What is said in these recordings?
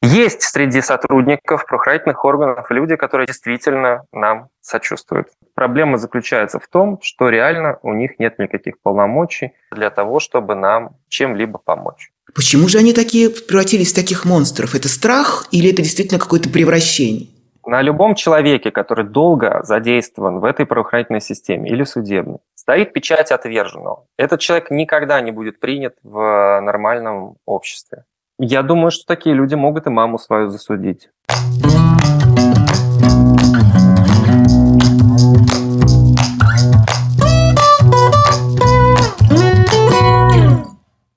Есть среди сотрудников правоохранительных органов люди, которые действительно нам сочувствуют. Проблема заключается в том, что реально у них нет никаких полномочий для того, чтобы нам чем-либо помочь. Почему же они такие превратились в таких монстров? Это страх или это действительно какое-то превращение? На любом человеке, который долго задействован в этой правоохранительной системе или судебной, стоит печать отверженного. Этот человек никогда не будет принят в нормальном обществе. Я думаю, что такие люди могут и маму свою засудить.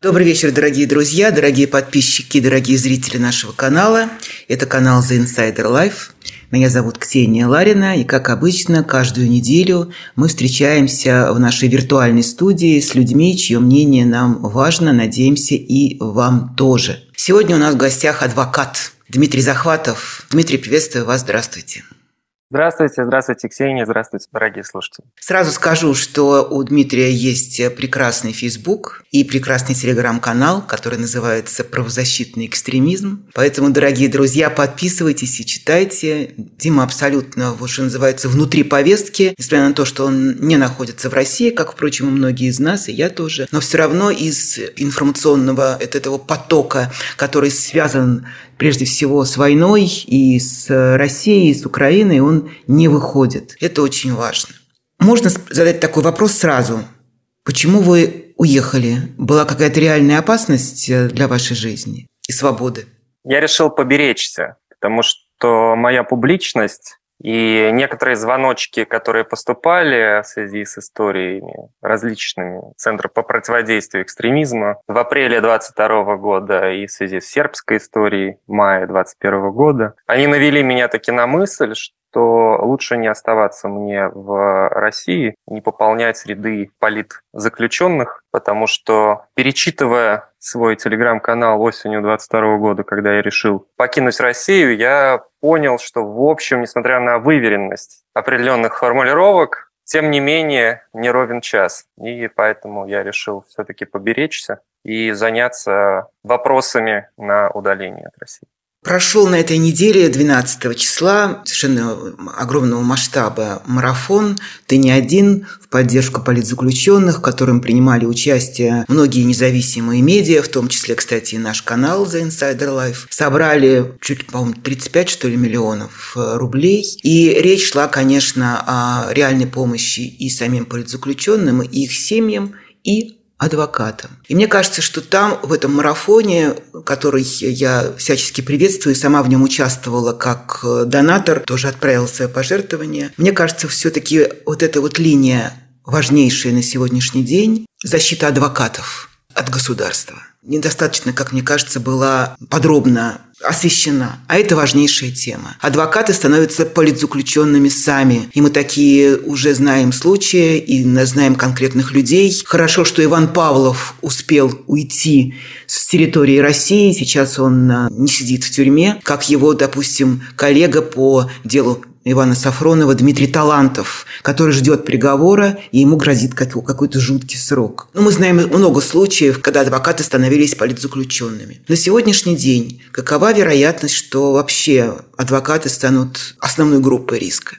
Добрый вечер, дорогие друзья, дорогие подписчики, дорогие зрители нашего канала. Это канал The Insider Life. Меня зовут Ксения Ларина, и, как обычно, каждую неделю мы встречаемся в нашей виртуальной студии с людьми, чье мнение нам важно, надеемся, и вам тоже. Сегодня у нас в гостях адвокат Дмитрий Захватов. Дмитрий, приветствую вас, здравствуйте. Здравствуйте, здравствуйте, Ксения, здравствуйте, дорогие слушатели. Сразу скажу, что у Дмитрия есть прекрасный Facebook и прекрасный телеграм-канал, который называется «Правозащитный экстремизм». Поэтому, дорогие друзья, подписывайтесь и читайте. Дима абсолютно, вот что называется, внутри повестки, несмотря на то, что он не находится в России, как, впрочем, и многие из нас, и я тоже. Но все равно из информационного от этого потока, который связан прежде всего с войной и с Россией, и с Украиной, он не выходит. Это очень важно. Можно задать такой вопрос сразу. Почему вы уехали? Была какая-то реальная опасность э, для вашей жизни и свободы? Я решил поберечься, потому что моя публичность и некоторые звоночки, которые поступали в связи с историями различными Центра по противодействию экстремизму в апреле 22 года и в связи с сербской историей мая 21 года, они навели меня таки на мысль, что то лучше не оставаться мне в России, не пополнять ряды политзаключенных, потому что, перечитывая свой телеграм-канал осенью 22 года, когда я решил покинуть Россию, я понял, что, в общем, несмотря на выверенность определенных формулировок, тем не менее, не ровен час. И поэтому я решил все-таки поберечься и заняться вопросами на удаление от России. Прошел на этой неделе 12 числа совершенно огромного масштаба марафон «Ты не один» в поддержку политзаключенных, в котором принимали участие многие независимые медиа, в том числе, кстати, и наш канал The Insider Life. Собрали чуть, по-моему, 35, что ли, миллионов э, рублей. И речь шла, конечно, о реальной помощи и самим политзаключенным, и их семьям, и адвокатом. И мне кажется, что там, в этом марафоне, который я всячески приветствую, сама в нем участвовала как э, донатор, тоже отправила свое пожертвование, мне кажется, все-таки вот эта вот линия важнейшая на сегодняшний день – защита адвокатов от государства. Недостаточно, как мне кажется, была подробно освещена. А это важнейшая тема. Адвокаты становятся политзаключенными сами. И мы такие уже знаем случаи и знаем конкретных людей. Хорошо, что Иван Павлов успел уйти с территории России. Сейчас он а, не сидит в тюрьме, как его, допустим, коллега по делу Ивана Сафронова Дмитрий Талантов, который ждет приговора, и ему грозит какой-то жуткий срок. Но ну, мы знаем много случаев, когда адвокаты становились политзаключенными. На сегодняшний день какова вероятность, что вообще адвокаты станут основной группой риска?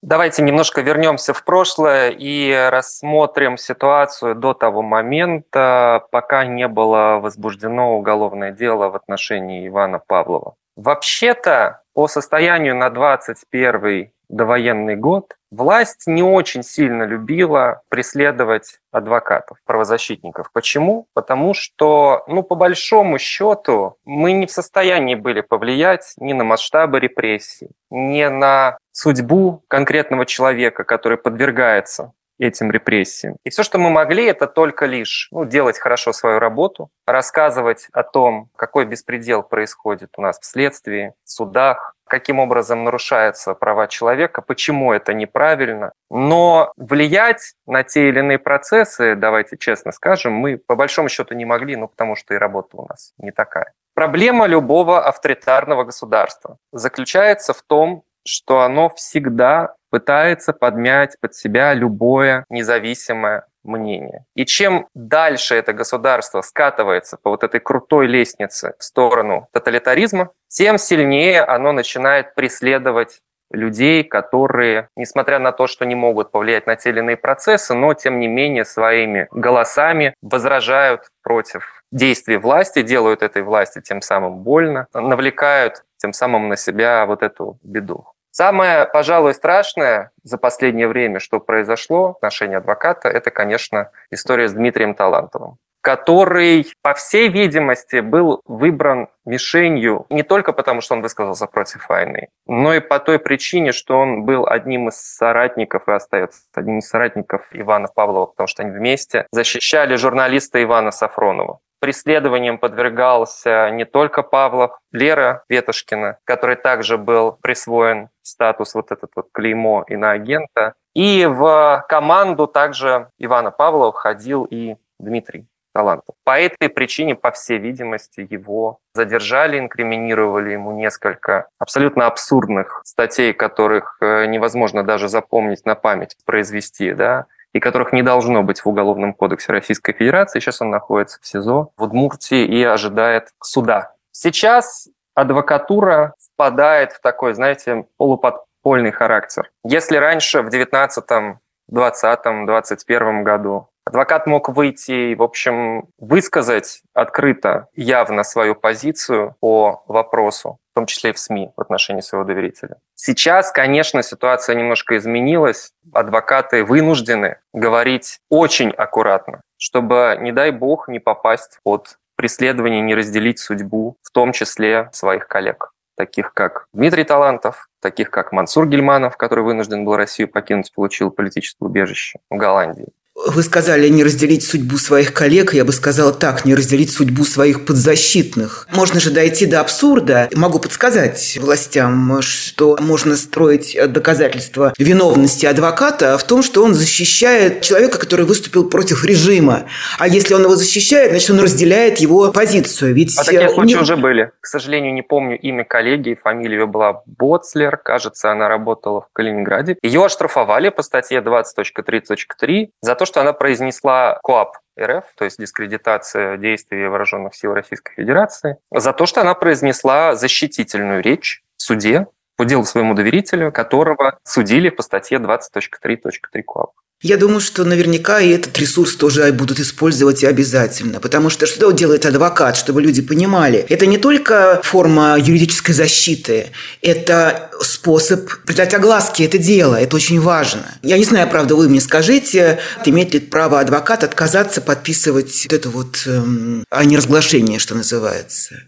Давайте немножко вернемся в прошлое и рассмотрим ситуацию до того момента, пока не было возбуждено уголовное дело в отношении Ивана Павлова. Вообще-то, по состоянию на 21 довоенный год власть не очень сильно любила преследовать адвокатов, правозащитников. Почему? Потому что, ну, по большому счету, мы не в состоянии были повлиять ни на масштабы репрессий, ни на судьбу конкретного человека, который подвергается этим репрессиям. И все, что мы могли, это только лишь ну, делать хорошо свою работу, рассказывать о том, какой беспредел происходит у нас в следствии, в судах, каким образом нарушаются права человека, почему это неправильно. Но влиять на те или иные процессы, давайте честно скажем, мы по большому счету не могли, ну потому что и работа у нас не такая. Проблема любого авторитарного государства заключается в том, что оно всегда пытается подмять под себя любое независимое мнение. И чем дальше это государство скатывается по вот этой крутой лестнице в сторону тоталитаризма, тем сильнее оно начинает преследовать людей, которые, несмотря на то, что не могут повлиять на те или иные процессы, но тем не менее своими голосами возражают против действий власти, делают этой власти тем самым больно, навлекают тем самым на себя вот эту беду. Самое, пожалуй, страшное за последнее время, что произошло в отношении адвоката, это, конечно, история с Дмитрием Талантовым который, по всей видимости, был выбран мишенью не только потому, что он высказался против войны, но и по той причине, что он был одним из соратников и остается одним из соратников Ивана Павлова, потому что они вместе защищали журналиста Ивана Сафронова. Преследованием подвергался не только Павлов, Лера Ветошкина, который также был присвоен статус вот этот вот клеймо иноагента. И в команду также Ивана Павлова входил и Дмитрий талантов. По этой причине, по всей видимости, его задержали, инкриминировали ему несколько абсолютно абсурдных статей, которых э, невозможно даже запомнить на память, произвести, да, и которых не должно быть в Уголовном кодексе Российской Федерации. Сейчас он находится в СИЗО в Удмуртии и ожидает суда. Сейчас адвокатура впадает в такой, знаете, полуподпольный характер. Если раньше в 19 20 21 году Адвокат мог выйти и, в общем, высказать открыто, явно свою позицию по вопросу, том числе и в СМИ в отношении своего доверителя. Сейчас, конечно, ситуация немножко изменилась. Адвокаты вынуждены говорить очень аккуратно, чтобы, не дай бог, не попасть под преследование, не разделить судьбу, в том числе своих коллег таких как Дмитрий Талантов, таких как Мансур Гельманов, который вынужден был Россию покинуть, получил политическое убежище в Голландии. Вы сказали не разделить судьбу своих коллег, я бы сказала так, не разделить судьбу своих подзащитных. Можно же дойти до абсурда. Могу подсказать властям, что можно строить доказательства виновности адвоката в том, что он защищает человека, который выступил против режима. А если он его защищает, значит, он разделяет его позицию. Ведь а такие случаи них... уже были. К сожалению, не помню имя коллеги, фамилия была Боцлер, кажется, она работала в Калининграде. Ее оштрафовали по статье 20.3.3 за то, что она произнесла КОАП РФ, то есть дискредитация действий вооруженных сил Российской Федерации, за то, что она произнесла защитительную речь в суде по делу своему доверителю, которого судили по статье 20.3.3 КОАП. Я думаю, что наверняка и этот ресурс тоже будут использовать обязательно, потому что что делает адвокат, чтобы люди понимали? Это не только форма юридической защиты, это способ придать огласке это дело, это очень важно. Я не знаю, правда, вы мне скажите, имеет ли право адвокат отказаться подписывать вот это вот эм, а неразглашение, что называется?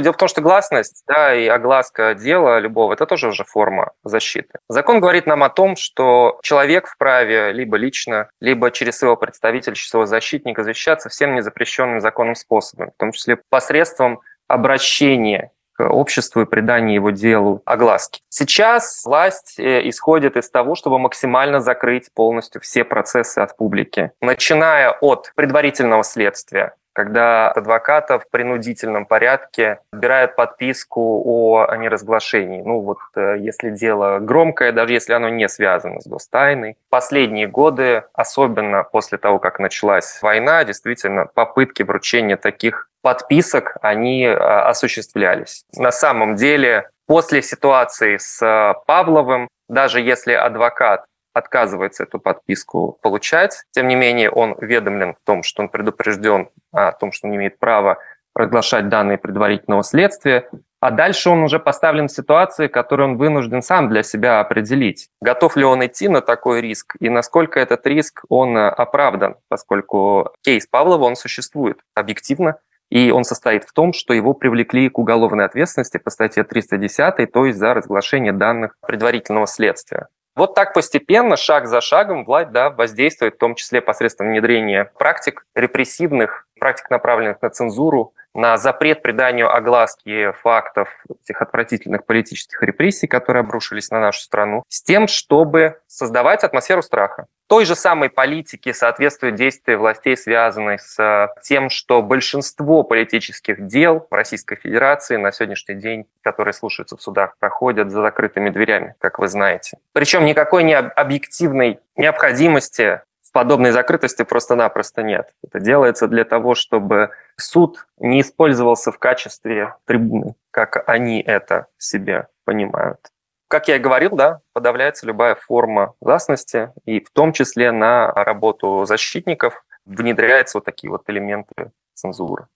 Дело в том, что гласность да, и огласка дела любого – это тоже уже форма защиты. Закон говорит нам о том, что человек вправе либо лично, либо через своего представителя, через своего защитника защищаться всем незапрещенным законом способом, в том числе посредством обращения к обществу и придания его делу огласки. Сейчас власть э, исходит из того, чтобы максимально закрыть полностью все процессы от публики, начиная от предварительного следствия, когда адвоката в принудительном порядке отбирает подписку о неразглашении. Ну вот э, если дело громкое, даже если оно не связано с гостайной. Последние годы, особенно после того, как началась война, действительно попытки вручения таких подписок, они э, осуществлялись. На самом деле, после ситуации с э, Павловым, даже если адвокат отказывается эту подписку получать. Тем не менее, он уведомлен в том, что он предупрежден о том, что он имеет право разглашать данные предварительного следствия, а дальше он уже поставлен в ситуации, которую он вынужден сам для себя определить. Готов ли он идти на такой риск и насколько этот риск он оправдан, поскольку кейс Павлова, он существует объективно, и он состоит в том, что его привлекли к уголовной ответственности по статье 310, то есть за разглашение данных предварительного следствия. Вот так постепенно, шаг за шагом, власть да, воздействует, в том числе посредством внедрения практик репрессивных, практик, направленных на цензуру, на запрет приданию огласки фактов этих отвратительных политических репрессий, которые обрушились на нашу страну, с тем, чтобы создавать атмосферу страха. Той же самой политике соответствуют действия властей, связанные с тем, что большинство политических дел в Российской Федерации на сегодняшний день, которые слушаются в судах, проходят за закрытыми дверями, как вы знаете. Причем никакой не объективной необходимости Подобной закрытости просто-напросто нет. Это делается для того, чтобы суд не использовался в качестве трибуны, как они это себе понимают. Как я и говорил, да, подавляется любая форма гласности, и в том числе на работу защитников внедряются вот такие вот элементы цензуры.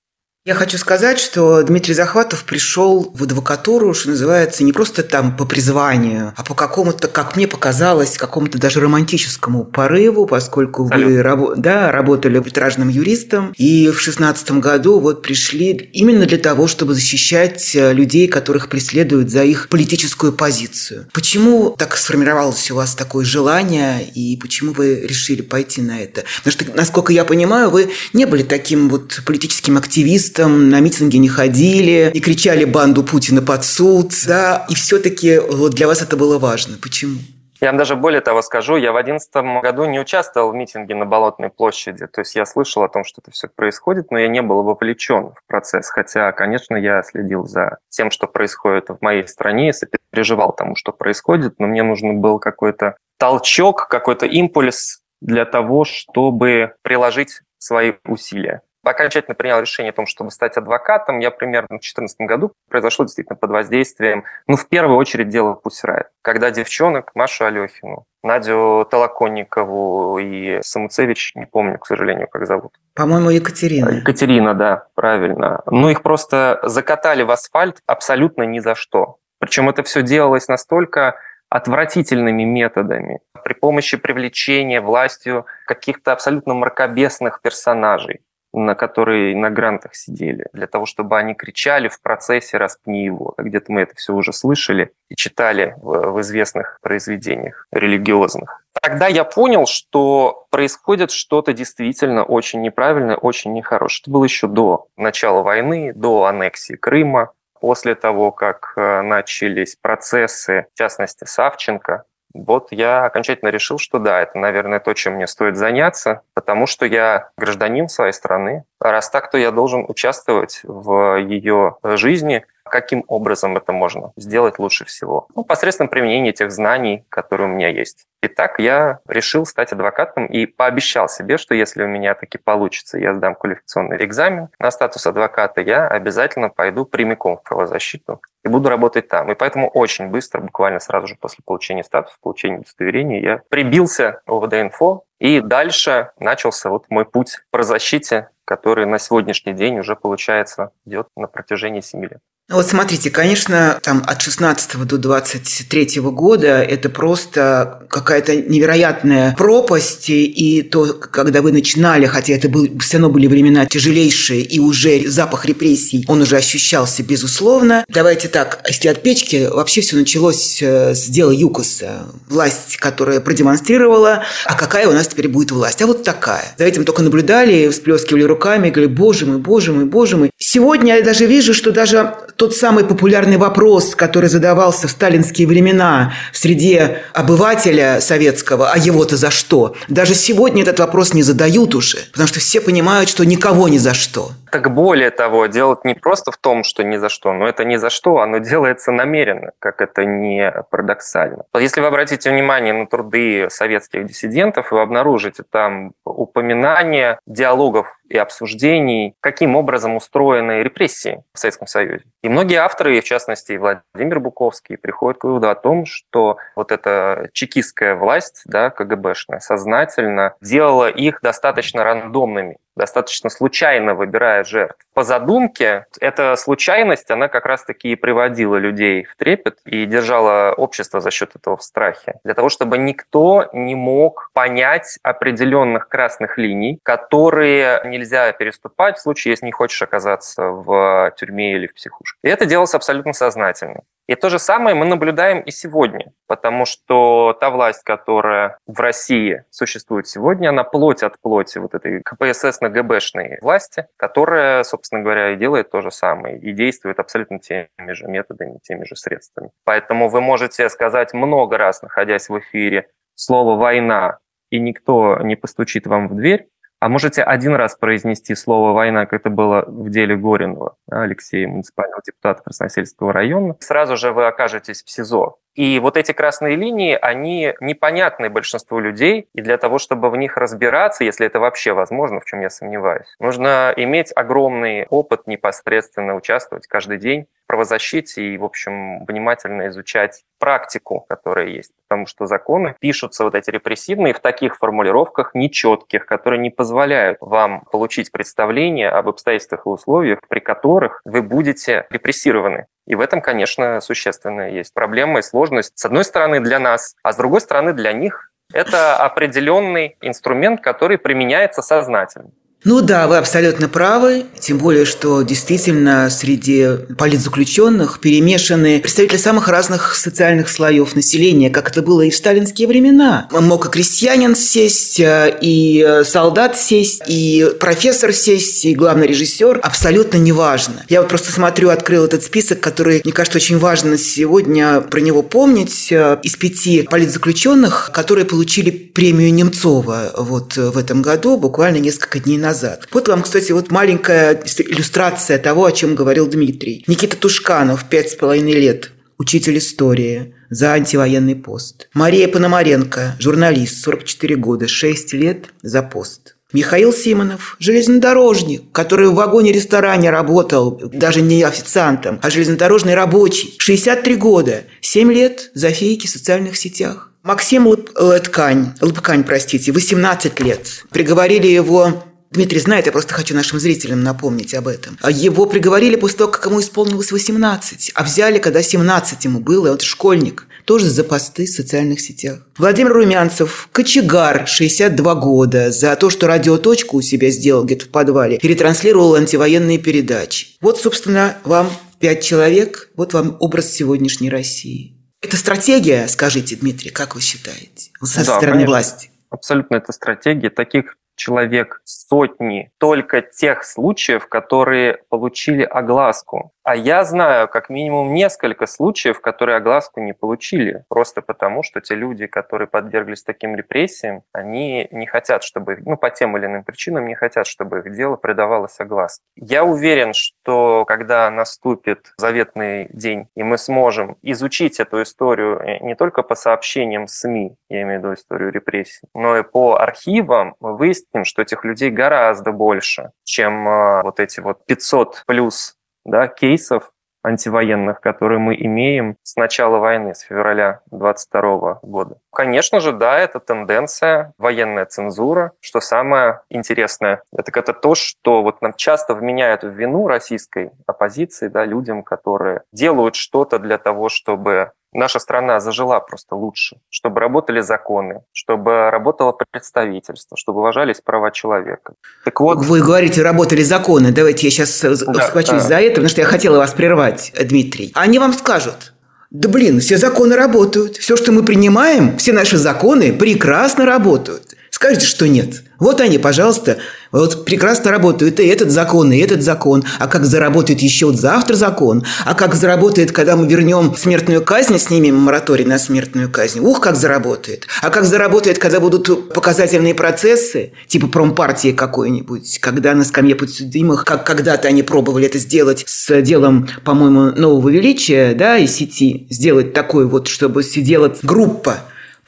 Я хочу сказать, что Дмитрий Захватов пришел в адвокатуру, что называется, не просто там по призванию, а по какому-то, как мне показалось, какому-то даже романтическому порыву, поскольку вы раб- да, работали витражным юристом, и в шестнадцатом году вот пришли именно для того, чтобы защищать э, людей, которых преследуют за их политическую позицию. Почему так сформировалось у вас такое желание, и почему вы решили пойти на это? Потому что, насколько я понимаю, вы не были таким вот политическим активистом, активистам, на митинги не ходили, не кричали банду Путина под суд, да, и все-таки вот для вас это было важно. Почему? Я вам даже более того скажу, я в 2011 году не участвовал в митинге на Болотной площади. То есть я слышал о том, что это все происходит, но я не был вовлечен в процесс. Хотя, конечно, я следил за тем, что происходит в моей стране, и переживал тому, что происходит, но мне нужен был какой-то толчок, какой-то импульс для того, чтобы приложить свои усилия окончательно принял решение о том, чтобы стать адвокатом, я примерно в 2014 году произошло действительно под воздействием, ну, в первую очередь, дело Пусирает. Когда девчонок, Машу Алехину, Надю Толоконникову и Самуцевич, не помню, к сожалению, как зовут. По-моему, Екатерина. Екатерина, да, правильно. Ну, их просто закатали в асфальт абсолютно ни за что. Причем это все делалось настолько отвратительными методами, при помощи привлечения властью каких-то абсолютно мракобесных персонажей на которые на грантах сидели, для того, чтобы они кричали в процессе «распни его». Где-то мы это все уже слышали и читали в, в известных произведениях религиозных. Тогда я понял, что происходит что-то действительно очень неправильное, очень нехорошее. Это было еще до начала войны, до аннексии Крыма, после того, как э, начались процессы, в частности, Савченко, вот я окончательно решил, что да, это, наверное, то, чем мне стоит заняться, потому что я гражданин своей страны. А раз так, то я должен участвовать в ее жизни, каким образом это можно сделать лучше всего? Ну, посредством применения тех знаний, которые у меня есть. Итак, я решил стать адвокатом и пообещал себе, что если у меня таки получится, я сдам квалификационный экзамен на статус адвоката, я обязательно пойду прямиком в правозащиту и буду работать там. И поэтому очень быстро, буквально сразу же после получения статуса, получения удостоверения, я прибился в ОВД-инфо, и дальше начался вот мой путь по защите, который на сегодняшний день уже, получается, идет на протяжении 7 лет. Вот смотрите, конечно, там от 16 до 23 года это просто какая-то невероятная пропасть, и то, когда вы начинали, хотя это был, все равно были времена тяжелейшие, и уже запах репрессий, он уже ощущался безусловно. Давайте так, если от печки, вообще все началось э, с дела ЮКОСа. Власть, которая продемонстрировала, а какая у нас теперь будет власть? А вот такая. За этим только наблюдали, всплескивали руками, говорили, боже мой, боже мой, боже мой. Сегодня я даже вижу, что даже тот самый популярный вопрос, который задавался в сталинские времена среди обывателя советского, а его-то за что? Даже сегодня этот вопрос не задают уже, потому что все понимают, что никого ни за что. Так более того, дело не просто в том, что ни за что, но это ни за что, оно делается намеренно, как это не парадоксально. Если вы обратите внимание на труды советских диссидентов, вы обнаружите там упоминание диалогов и обсуждений, каким образом устроены репрессии в Советском Союзе. И многие авторы, в частности Владимир Буковский, приходят к выводу о том, что вот эта чекистская власть, да, КГБшная, сознательно делала их достаточно рандомными достаточно случайно выбирая жертв. По задумке, эта случайность, она как раз-таки и приводила людей в трепет и держала общество за счет этого в страхе. Для того, чтобы никто не мог понять определенных красных линий, которые нельзя переступать в случае, если не хочешь оказаться в тюрьме или в психушке. И это делалось абсолютно сознательно. И то же самое мы наблюдаем и сегодня, потому что та власть, которая в России существует сегодня, она плоть от плоти вот этой КПСС-ГБшной власти, которая, собственно говоря, и делает то же самое, и действует абсолютно теми же методами, теми же средствами. Поэтому вы можете сказать много раз, находясь в эфире, слово «война», и никто не постучит вам в дверь, а можете один раз произнести слово «война», как это было в деле Горинова, Алексея, муниципального депутата Красносельского района. Сразу же вы окажетесь в СИЗО. И вот эти красные линии, они непонятны большинству людей, и для того, чтобы в них разбираться, если это вообще возможно, в чем я сомневаюсь, нужно иметь огромный опыт непосредственно участвовать каждый день правозащите и, в общем, внимательно изучать практику, которая есть. Потому что законы пишутся вот эти репрессивные в таких формулировках нечетких, которые не позволяют вам получить представление об обстоятельствах и условиях, при которых вы будете репрессированы. И в этом, конечно, существенная есть проблема и сложность. С одной стороны, для нас, а с другой стороны, для них это определенный инструмент, который применяется сознательно. Ну да, вы абсолютно правы, тем более, что действительно среди политзаключенных перемешаны представители самых разных социальных слоев населения, как это было и в сталинские времена. Мог и крестьянин сесть, э, и солдат сесть, и профессор сесть, и главный режиссер. Абсолютно неважно. Я вот просто смотрю, открыл этот список, который, мне кажется, очень важно сегодня про него помнить. Э, из пяти политзаключенных, которые получили премию Немцова вот в этом году, буквально несколько дней назад назад. Вот вам, кстати, вот маленькая иллюстрация того, о чем говорил Дмитрий. Никита Тушканов, пять с половиной лет, учитель истории за антивоенный пост. Мария Пономаренко, журналист, 44 года, 6 лет за пост. Михаил Симонов, железнодорожник, который в вагоне-ресторане работал, даже не официантом, а железнодорожный рабочий. 63 года, 7 лет за фейки в социальных сетях. Максим Лэткань, Лапкань, простите, 18 лет. Приговорили его Дмитрий знает, я просто хочу нашим зрителям напомнить об этом. А его приговорили после того, как ему исполнилось 18, а взяли, когда 17 ему было, вот школьник, тоже за посты в социальных сетях. Владимир Румянцев, кочегар, 62 года, за то, что радиоточку у себя сделал где-то в подвале, перетранслировал антивоенные передачи. Вот, собственно, вам пять человек, вот вам образ сегодняшней России. Это стратегия, скажите, Дмитрий, как вы считаете, со да, стороны конечно. власти? Абсолютно это стратегия. Таких человек сотни только тех случаев, которые получили огласку. А я знаю как минимум несколько случаев, которые огласку не получили, просто потому что те люди, которые подверглись таким репрессиям, они не хотят, чтобы, ну, по тем или иным причинам не хотят, чтобы их дело придавалось огласке. Я уверен, что когда наступит заветный день, и мы сможем изучить эту историю э, не только по сообщениям СМИ, я имею в виду историю репрессий, но и по архивам, мы выясним, что этих людей гораздо больше, чем э, вот эти вот 500 плюс да, кейсов антивоенных, которые мы имеем с начала войны, с февраля 22 года. Конечно же, да, это тенденция, военная цензура. Что самое интересное, это, это то, что вот нам часто вменяют в вину российской оппозиции, да, людям, которые делают что-то для того, чтобы наша страна зажила просто лучше, чтобы работали законы, чтобы работало представительство, чтобы уважались права человека. Так вот... Вы говорите, работали законы. Давайте я сейчас да, схвачусь да. за это, потому что я хотела вас прервать, Дмитрий. Они вам скажут, да блин, все законы работают. Все, что мы принимаем, все наши законы прекрасно работают. Скажите, что нет. Вот они, пожалуйста, вот прекрасно работают и этот закон, и этот закон. А как заработает еще вот завтра закон? А как заработает, когда мы вернем смертную казнь, снимем мораторий на смертную казнь? Ух, как заработает. А как заработает, когда будут показательные процессы, типа промпартии какой-нибудь, когда на скамье подсудимых, как когда-то они пробовали это сделать с делом, по-моему, нового величия, да, и сети, сделать такой вот, чтобы сидела группа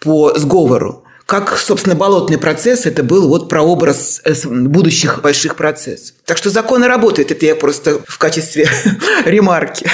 по сговору как, собственно, болотный процесс, это был вот прообраз э, будущих больших процессов. Так что законы работают, это я просто в качестве ремарки.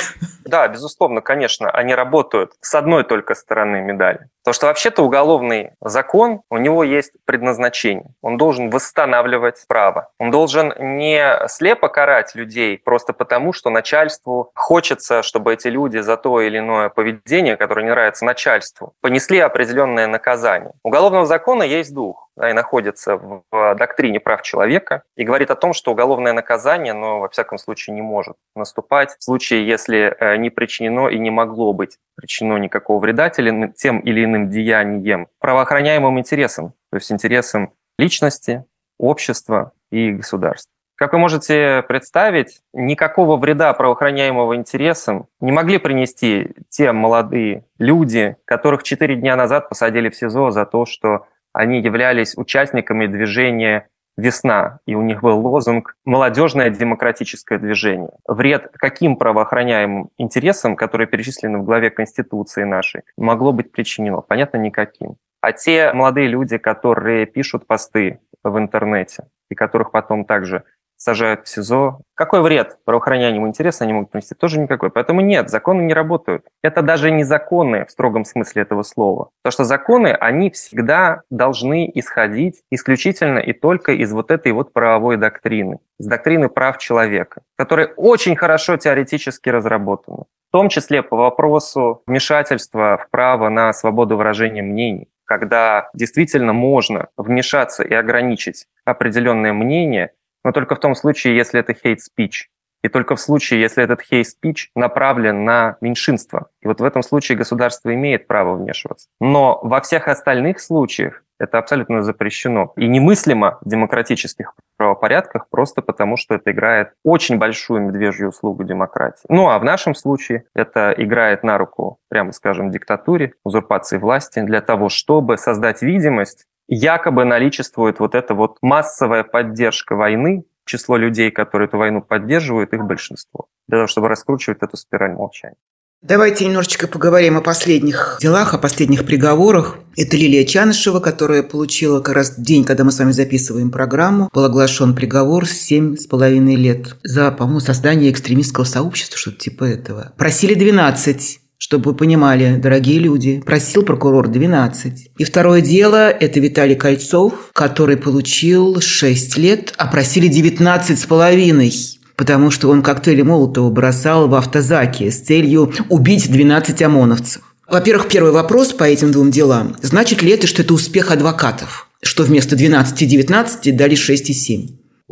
Да, безусловно, конечно, они работают с одной только стороны медали. Потому что вообще-то уголовный закон, у него есть предназначение. Он должен восстанавливать право. Он должен не слепо карать людей просто потому, что начальству хочется, чтобы эти люди за то или иное поведение, которое не нравится начальству, понесли определенное наказание. У уголовного закона есть дух да, и находится в доктрине прав человека и говорит о том, что уголовное наказание, но во всяком случае не может наступать в случае, если э, не причинено и не могло быть причинено никакого вреда тем или иным деянием правоохраняемым интересам, то есть интересам личности, общества и государства. Как вы можете представить, никакого вреда правоохраняемого интересам не могли принести те молодые люди, которых четыре дня назад посадили в СИЗО за то, что они являлись участниками движения весна, и у них был лозунг «Молодежное демократическое движение». Вред каким правоохраняемым интересам, которые перечислены в главе Конституции нашей, могло быть причинено? Понятно, никаким. А те молодые люди, которые пишут посты в интернете, и которых потом также сажают в СИЗО. Какой вред правоохранительному интересу они могут принести? Тоже никакой. Поэтому нет, законы не работают. Это даже не законы в строгом смысле этого слова. Потому что законы, они всегда должны исходить исключительно и только из вот этой вот правовой доктрины, из доктрины прав человека, которая очень хорошо теоретически разработана. В том числе по вопросу вмешательства в право на свободу выражения мнений когда действительно можно вмешаться и ограничить определенное мнение, но только в том случае, если это hate speech. И только в случае, если этот hate speech направлен на меньшинство. И вот в этом случае государство имеет право вмешиваться. Но во всех остальных случаях это абсолютно запрещено и немыслимо в демократических правопорядках просто потому, что это играет очень большую медвежью услугу демократии. Ну а в нашем случае это играет на руку, прямо скажем, диктатуре, узурпации власти для того, чтобы создать видимость якобы наличествует вот эта вот массовая поддержка войны, число людей, которые эту войну поддерживают, их большинство, для того, чтобы раскручивать эту спираль молчания. Давайте немножечко поговорим о последних делах, о последних приговорах. Это Лилия Чанышева, которая получила как раз день, когда мы с вами записываем программу, был оглашен приговор семь с половиной лет за, по-моему, создание экстремистского сообщества, что-то типа этого. Просили 12 чтобы вы понимали, дорогие люди, просил прокурор 12. И второе дело – это Виталий Кольцов, который получил 6 лет, а просили 19 с половиной потому что он коктейли Молотова бросал в автозаке с целью убить 12 ОМОНовцев. Во-первых, первый вопрос по этим двум делам. Значит ли это, что это успех адвокатов? Что вместо 12 и 19 дали 6 и 7?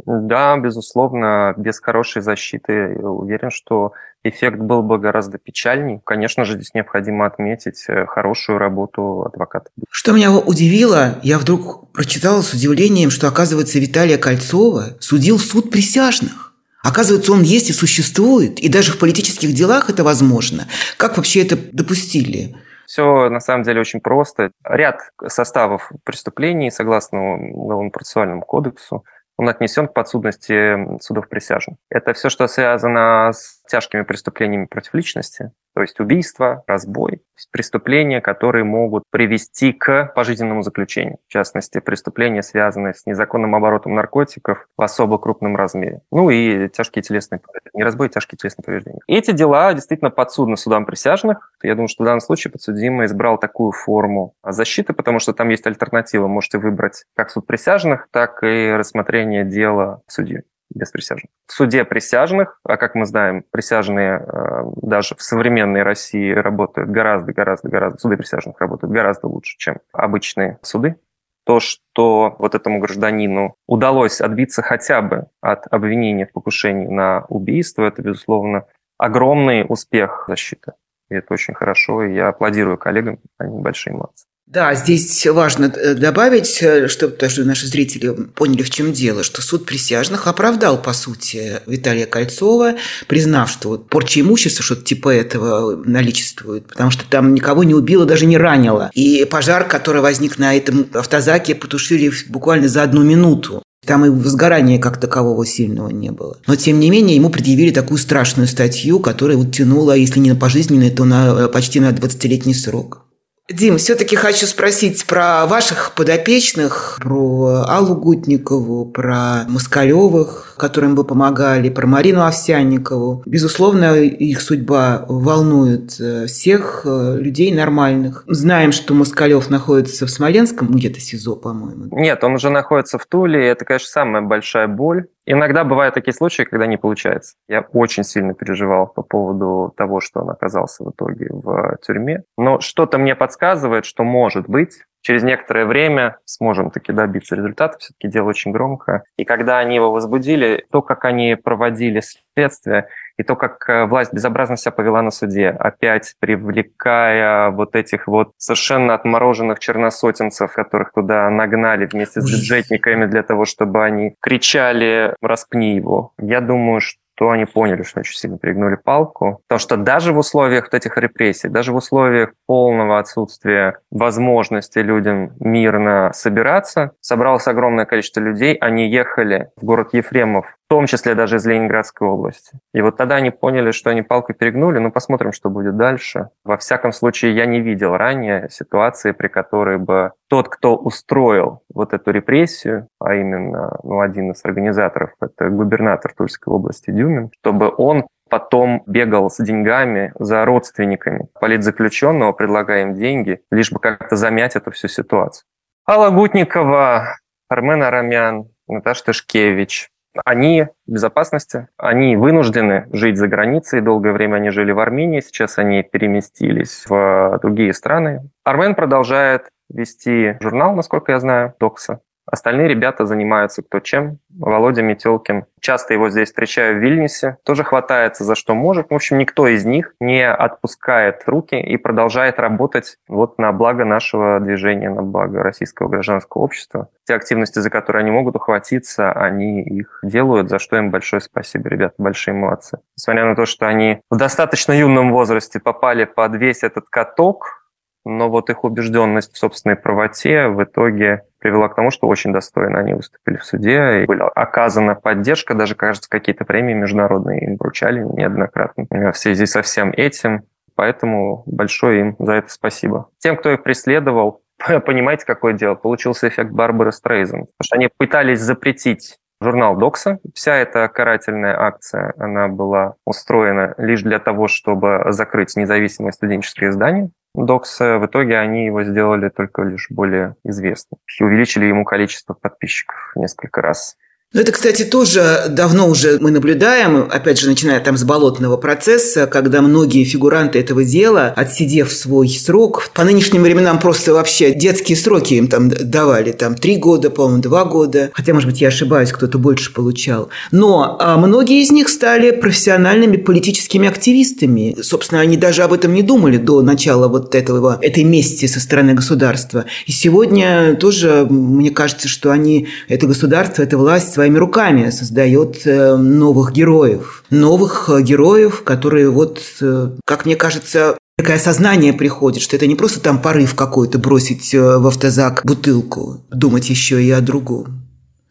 Да, безусловно, без хорошей защиты уверен, что эффект был бы гораздо печальней. Конечно же, здесь необходимо отметить э, хорошую работу адвоката. Что меня удивило, я вдруг прочитала с удивлением, что, оказывается, Виталия Кольцова судил суд присяжных. Оказывается, он есть и существует, и даже в политических делах это возможно. Как вообще это допустили? Все на самом деле очень просто. Ряд составов преступлений, согласно Уголовно-процессуальному кодексу, он отнесен к подсудности судов присяжных. Это все, что связано с тяжкими преступлениями против личности, то есть убийство, разбой, преступления, которые могут привести к пожизненному заключению. В частности, преступления, связанные с незаконным оборотом наркотиков в особо крупном размере. Ну и тяжкие телесные не разбой, а тяжкие телесные повреждения. Эти дела действительно подсудны судам присяжных. Я думаю, что в данном случае подсудимый избрал такую форму защиты, потому что там есть альтернатива. Можете выбрать как суд присяжных, так и рассмотрение дела судьей без присяжных. В суде присяжных, а как мы знаем, присяжные э, даже в современной России работают гораздо-гораздо-гораздо, суды присяжных работают гораздо лучше, чем обычные суды. То, что вот этому гражданину удалось отбиться хотя бы от обвинения в покушении на убийство, это, безусловно, огромный успех защиты. И это очень хорошо, и я аплодирую коллегам, они большие молодцы. Да, здесь важно э, добавить, э, чтобы даже наши зрители поняли, в чем дело, что суд присяжных оправдал, по сути, Виталия Кольцова, признав, что вот порча имущества, что-то типа этого наличествует, потому что там никого не убило, даже не ранило. И пожар, который возник на этом автозаке, потушили буквально за одну минуту. Там и возгорания как такового сильного не было. Но, тем не менее, ему предъявили такую страшную статью, которая вот тянула, если не на пожизненный, то на, почти на 20-летний срок. Дим, все-таки хочу спросить про ваших подопечных, про Аллу Гутникову, про Москалевых, которым вы помогали, про Марину Овсянникову. Безусловно, их судьба волнует э, всех э, людей нормальных. Знаем, что Москалев находится в Смоленском, где-то СИЗО, по-моему. Нет, он уже находится в Туле, это, конечно, самая большая боль. Иногда бывают такие случаи, когда не получается. Я очень сильно переживал по поводу того, что он оказался в итоге в тюрьме. Но что-то мне подсказывает, что, может быть, через некоторое время сможем таки добиться результата. Все-таки дело очень громко. И когда они его возбудили, то, как они проводили следствие, и то, как э, власть безобразно себя повела на суде, опять привлекая вот этих вот совершенно отмороженных черносотенцев, которых туда нагнали вместе с бюджетниками для того, чтобы они кричали «распни его». Я думаю, что то они поняли, что очень сильно перегнули палку. То, что даже в условиях вот этих репрессий, даже в условиях полного отсутствия возможности людям мирно собираться, собралось огромное количество людей, они ехали в город Ефремов, в том числе даже из Ленинградской области. И вот тогда они поняли, что они палку перегнули, ну посмотрим, что будет дальше. Во всяком случае, я не видел ранее ситуации, при которой бы тот, кто устроил вот эту репрессию, а именно ну, один из организаторов, это губернатор Тульской области Дюмин, чтобы он потом бегал с деньгами за родственниками политзаключенного, предлагая им деньги, лишь бы как-то замять эту всю ситуацию. Алла Гутникова, Армен Арамян, Наташа Тышкевич, они в безопасности, они вынуждены жить за границей. Долгое время они жили в Армении, сейчас они переместились в другие страны. Армен продолжает вести журнал, насколько я знаю, Докса. Остальные ребята занимаются кто чем. Володя Метелкин. Часто его здесь встречаю в Вильнюсе. Тоже хватается за что может. В общем, никто из них не отпускает руки и продолжает работать вот на благо нашего движения, на благо российского гражданского общества. Те активности, за которые они могут ухватиться, они их делают, за что им большое спасибо, ребята, большие молодцы. Несмотря на то, что они в достаточно юном возрасте попали под весь этот каток, но вот их убежденность в собственной правоте в итоге привела к тому, что очень достойно они выступили в суде, и была оказана поддержка, даже, кажется, какие-то премии международные им вручали неоднократно в связи со всем этим. Поэтому большое им за это спасибо. Тем, кто их преследовал, понимаете, какое дело? Получился эффект Барбары Стрейзен. Потому что они пытались запретить журнал Докса. Вся эта карательная акция, она была устроена лишь для того, чтобы закрыть независимое студенческое издание. Докса, в итоге они его сделали только лишь более известным. И увеличили ему количество подписчиков несколько раз. Ну, это, кстати, тоже давно уже мы наблюдаем, опять же, начиная там с болотного процесса, когда многие фигуранты этого дела, отсидев свой срок, по нынешним временам просто вообще детские сроки им там давали, там три года, по-моему, два года, хотя, может быть, я ошибаюсь, кто-то больше получал. Но а многие из них стали профессиональными политическими активистами. Собственно, они даже об этом не думали до начала вот этого, этой мести со стороны государства. И сегодня тоже, мне кажется, что они, это государство, это власть своими руками создает э, новых героев. Новых э, героев, которые вот, э, как мне кажется, Такое сознание приходит, что это не просто там порыв какой-то бросить в автозак бутылку, думать еще и о другом.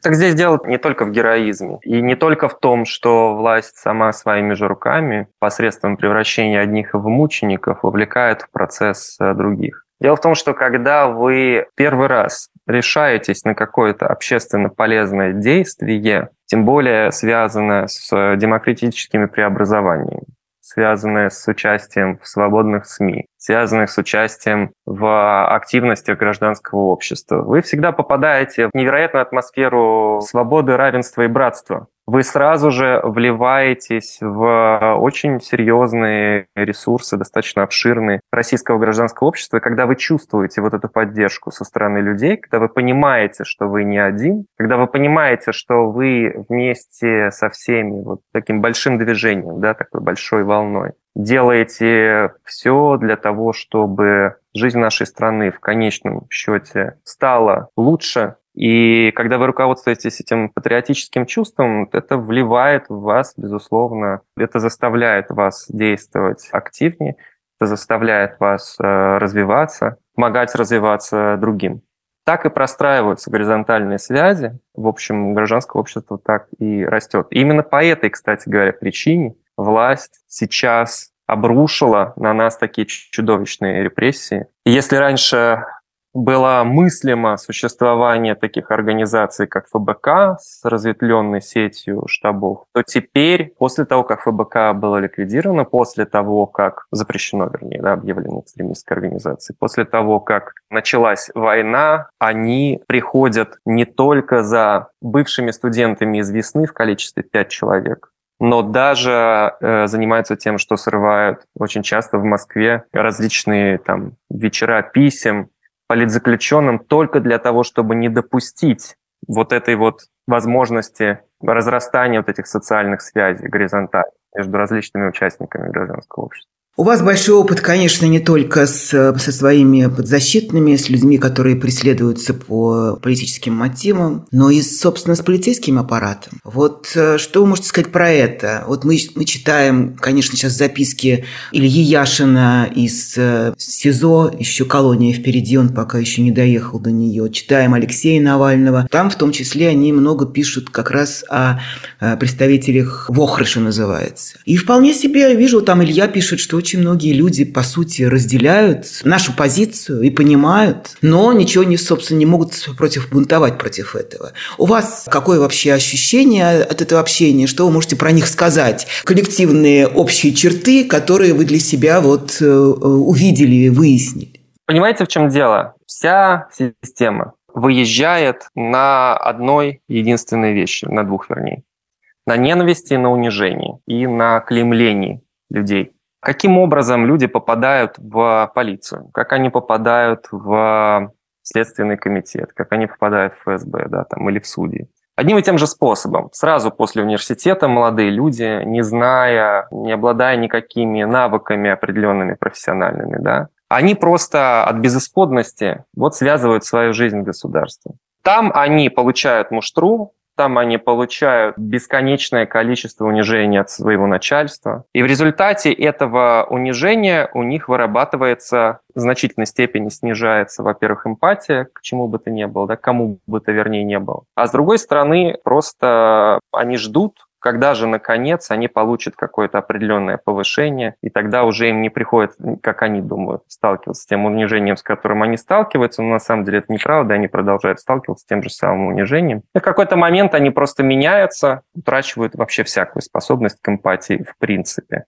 Так здесь дело не только в героизме, и не только в том, что власть сама своими же руками посредством превращения одних в мучеников вовлекает в процесс других. Дело в том, что когда вы первый раз решаетесь на какое-то общественно полезное действие, тем более связанное с демократическими преобразованиями, связанное с участием в свободных СМИ, связанных с участием в активностях гражданского общества. Вы всегда попадаете в невероятную атмосферу свободы, равенства и братства вы сразу же вливаетесь в очень серьезные ресурсы, достаточно обширные российского гражданского общества. Когда вы чувствуете вот эту поддержку со стороны людей, когда вы понимаете, что вы не один, когда вы понимаете, что вы вместе со всеми вот таким большим движением, да, такой большой волной, делаете все для того, чтобы жизнь нашей страны в конечном счете стала лучше, и когда вы руководствуетесь этим патриотическим чувством, это вливает в вас, безусловно, это заставляет вас действовать активнее, это заставляет вас э, развиваться, помогать развиваться другим. Так и простраиваются горизонтальные связи. В общем, гражданское общество так и растет. И именно по этой, кстати говоря, причине власть сейчас обрушила на нас такие чудовищные репрессии. Если раньше было мыслимо существование таких организаций, как ФБК с разветвленной сетью штабов, то теперь, после того, как ФБК было ликвидировано, после того, как запрещено, вернее, да, объявлено экстремистской организацией, после того, как началась война, они приходят не только за бывшими студентами из весны в количестве 5 человек, но даже э, занимаются тем, что срывают очень часто в Москве различные там вечера писем, политзаключенным только для того, чтобы не допустить вот этой вот возможности разрастания вот этих социальных связей горизонтальных между различными участниками гражданского общества. У вас большой опыт, конечно, не только с, со своими подзащитными, с людьми, которые преследуются по политическим мотивам, но и, собственно, с полицейским аппаратом. Вот э, что вы можете сказать про это? Вот мы, мы читаем, конечно, сейчас записки Ильи Яшина из э, СИЗО, еще колония впереди, он пока еще не доехал до нее. Читаем Алексея Навального. Там, в том числе, они много пишут как раз о представителях Вохрыша называется. И вполне себе вижу, там Илья пишет, что очень многие люди, по сути, разделяют нашу позицию и понимают, но ничего не, собственно, не могут против бунтовать против этого. У вас какое вообще ощущение от этого общения? Что вы можете про них сказать? Коллективные общие черты, которые вы для себя вот э, увидели и выяснили. Понимаете, в чем дело? Вся система выезжает на одной единственной вещи, на двух вернее. На ненависти, на унижении и на клеймлении людей. Каким образом люди попадают в полицию? Как они попадают в Следственный комитет? Как они попадают в ФСБ да, там, или в судьи? Одним и тем же способом. Сразу после университета молодые люди, не зная, не обладая никакими навыками определенными профессиональными, да, они просто от безысходности вот связывают свою жизнь с государством. Там они получают муштру, там они получают бесконечное количество унижений от своего начальства. И в результате этого унижения у них вырабатывается в значительной степени снижается, во-первых, эмпатия, к чему бы то ни было, да, кому бы то вернее не было. А с другой стороны, просто они ждут, когда же, наконец, они получат какое-то определенное повышение, и тогда уже им не приходит, как они думают, сталкиваться с тем унижением, с которым они сталкиваются, но на самом деле это неправда, они продолжают сталкиваться с тем же самым унижением. И в какой-то момент они просто меняются, утрачивают вообще всякую способность к эмпатии в принципе.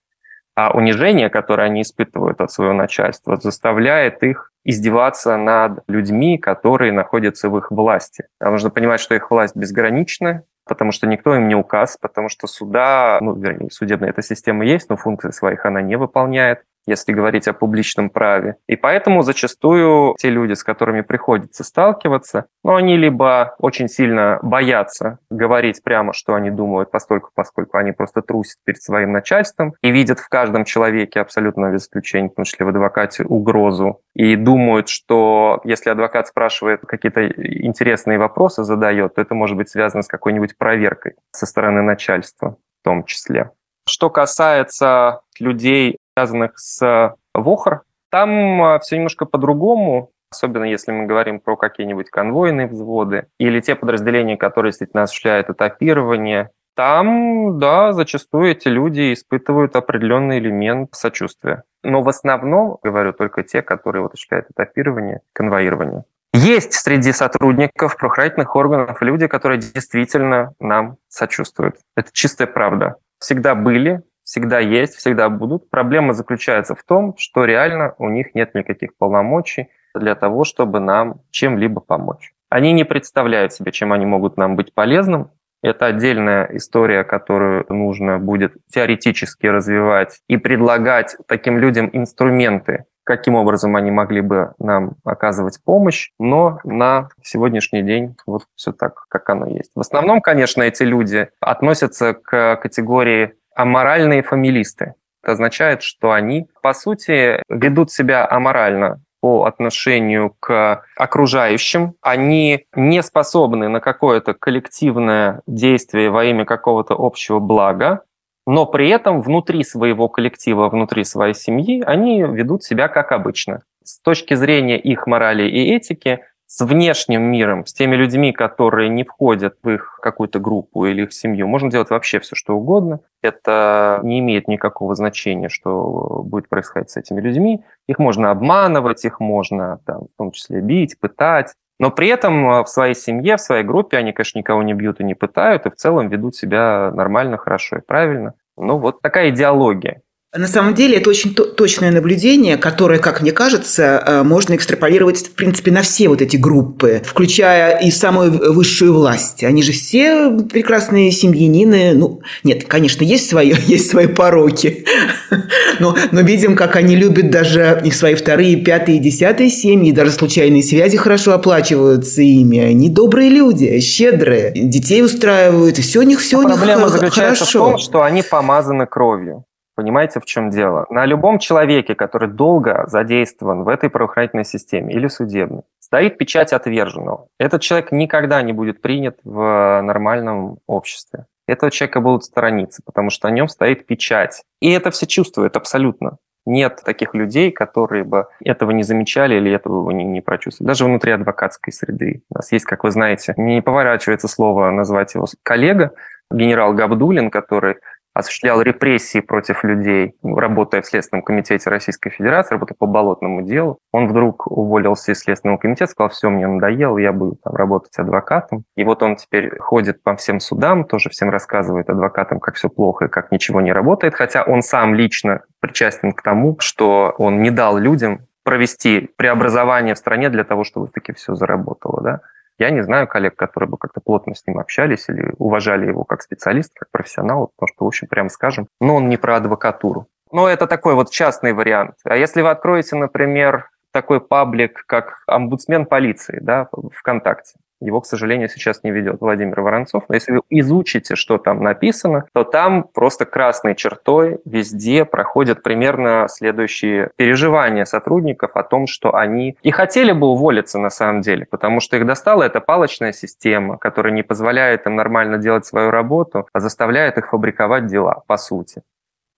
А унижение, которое они испытывают от своего начальства, заставляет их издеваться над людьми, которые находятся в их власти. А нужно понимать, что их власть безгранична, потому что никто им не указ, потому что суда, ну, вернее, судебная эта система есть, но функции своих она не выполняет если говорить о публичном праве. И поэтому зачастую те люди, с которыми приходится сталкиваться, ну, они либо очень сильно боятся говорить прямо, что они думают, постольку, поскольку они просто трусят перед своим начальством и видят в каждом человеке абсолютно без исключения, в том числе в адвокате, угрозу. И думают, что если адвокат спрашивает какие-то интересные вопросы, задает, то это может быть связано с какой-нибудь проверкой со стороны начальства в том числе. Что касается людей, связанных с ВОХР, там а, все немножко по-другому, особенно если мы говорим про какие-нибудь конвойные взводы или те подразделения, которые действительно осуществляют этапирование. Там, да, зачастую эти люди испытывают определенный элемент сочувствия. Но в основном, говорю, только те, которые вот осуществляют этапирование, конвоирование. Есть среди сотрудников правоохранительных органов люди, которые действительно нам сочувствуют. Это чистая правда. Всегда были, всегда есть, всегда будут. Проблема заключается в том, что реально у них нет никаких полномочий для того, чтобы нам чем-либо помочь. Они не представляют себе, чем они могут нам быть полезным. Это отдельная история, которую нужно будет теоретически развивать и предлагать таким людям инструменты, каким образом они могли бы нам оказывать помощь, но на сегодняшний день вот все так, как оно есть. В основном, конечно, эти люди относятся к категории аморальные фамилисты. Это означает, что они, по сути, ведут себя аморально по отношению к окружающим. Они не способны на какое-то коллективное действие во имя какого-то общего блага, но при этом внутри своего коллектива, внутри своей семьи они ведут себя как обычно. С точки зрения их морали и этики, с внешним миром, с теми людьми, которые не входят в их какую-то группу или их семью. Можно делать вообще все, что угодно. Это не имеет никакого значения, что будет происходить с этими людьми. Их можно обманывать, их можно там, в том числе бить, пытать. Но при этом э, в своей семье, в своей группе они, конечно, никого не бьют и не пытают, и в целом ведут себя нормально, хорошо и правильно. Ну, вот такая идеология. На самом деле это очень точное наблюдение, которое, как мне кажется, э, можно экстраполировать, в принципе, на все вот эти группы, включая и самую высшую власть. Они же все прекрасные семьянины. Ну, нет, конечно, есть свои, есть свои пороки, но, но видим, как они любят даже их свои вторые, пятые, десятые семьи, даже случайные связи хорошо оплачиваются ими. Они добрые люди, щедрые, детей устраивают, и все у них все у них Проблема заключается хорошо. в том, что они помазаны кровью. Понимаете, в чем дело? На любом человеке, который долго задействован в этой правоохранительной системе или судебной, стоит печать отверженного. Этот человек никогда не будет принят в нормальном обществе. Этого человека будут сторониться, потому что на нем стоит печать. И это все чувствуют абсолютно. Нет таких людей, которые бы этого не замечали или этого бы не, не прочувствовали. Даже внутри адвокатской среды. У нас есть, как вы знаете, не поворачивается слово назвать его коллега, генерал Габдулин, который осуществлял репрессии против людей, работая в Следственном комитете Российской Федерации, работая по болотному делу. Он вдруг уволился из Следственного комитета, сказал, все, мне надоело, я буду там работать адвокатом. И вот он теперь ходит по всем судам, тоже всем рассказывает адвокатам, как все плохо и как ничего не работает, хотя он сам лично причастен к тому, что он не дал людям провести преобразование в стране для того, чтобы таки все заработало. Да? Я не знаю коллег, которые бы как-то плотно с ним общались или уважали его как специалист, как профессионал, потому что, в общем, прямо скажем, но он не про адвокатуру. Но это такой вот частный вариант. А если вы откроете, например, такой паблик, как омбудсмен полиции да, ВКонтакте, его, к сожалению, сейчас не ведет Владимир Воронцов. Но если вы изучите, что там написано, то там просто красной чертой везде проходят примерно следующие переживания сотрудников о том, что они и хотели бы уволиться на самом деле, потому что их достала эта палочная система, которая не позволяет им нормально делать свою работу, а заставляет их фабриковать дела, по сути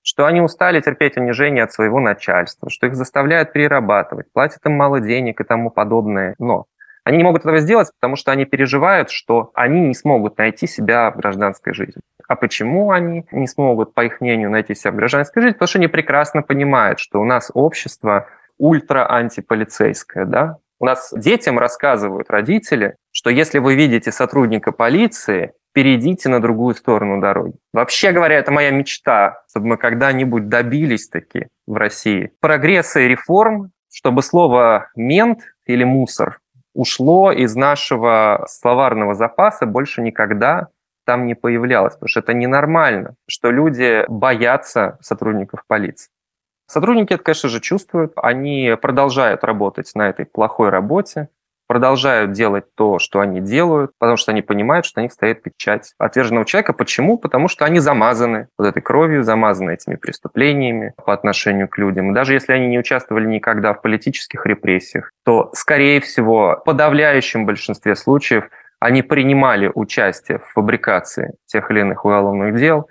что они устали терпеть унижение от своего начальства, что их заставляют перерабатывать, платят им мало денег и тому подобное. Но они не могут этого сделать, потому что они переживают, что они не смогут найти себя в гражданской жизни. А почему они не смогут, по их мнению, найти себя в гражданской жизни? Потому что они прекрасно понимают, что у нас общество ультра-антиполицейское, да? У нас детям рассказывают родители, что если вы видите сотрудника полиции, перейдите на другую сторону дороги. Вообще говоря, это моя мечта, чтобы мы когда-нибудь добились таки в России прогресса и реформ, чтобы слово «мент» или «мусор» ушло из нашего словарного запаса, больше никогда там не появлялось, потому что это ненормально, что люди боятся сотрудников полиции. Сотрудники это, конечно же, чувствуют, они продолжают работать на этой плохой работе, продолжают делать то, что они делают, потому что они понимают, что на них стоит печать отверженного человека. Почему? Потому что они замазаны вот этой кровью, замазаны этими преступлениями по отношению к людям. И даже если они не участвовали никогда в политических репрессиях, то, скорее всего, в подавляющем большинстве случаев они принимали участие в фабрикации тех или иных уголовных дел,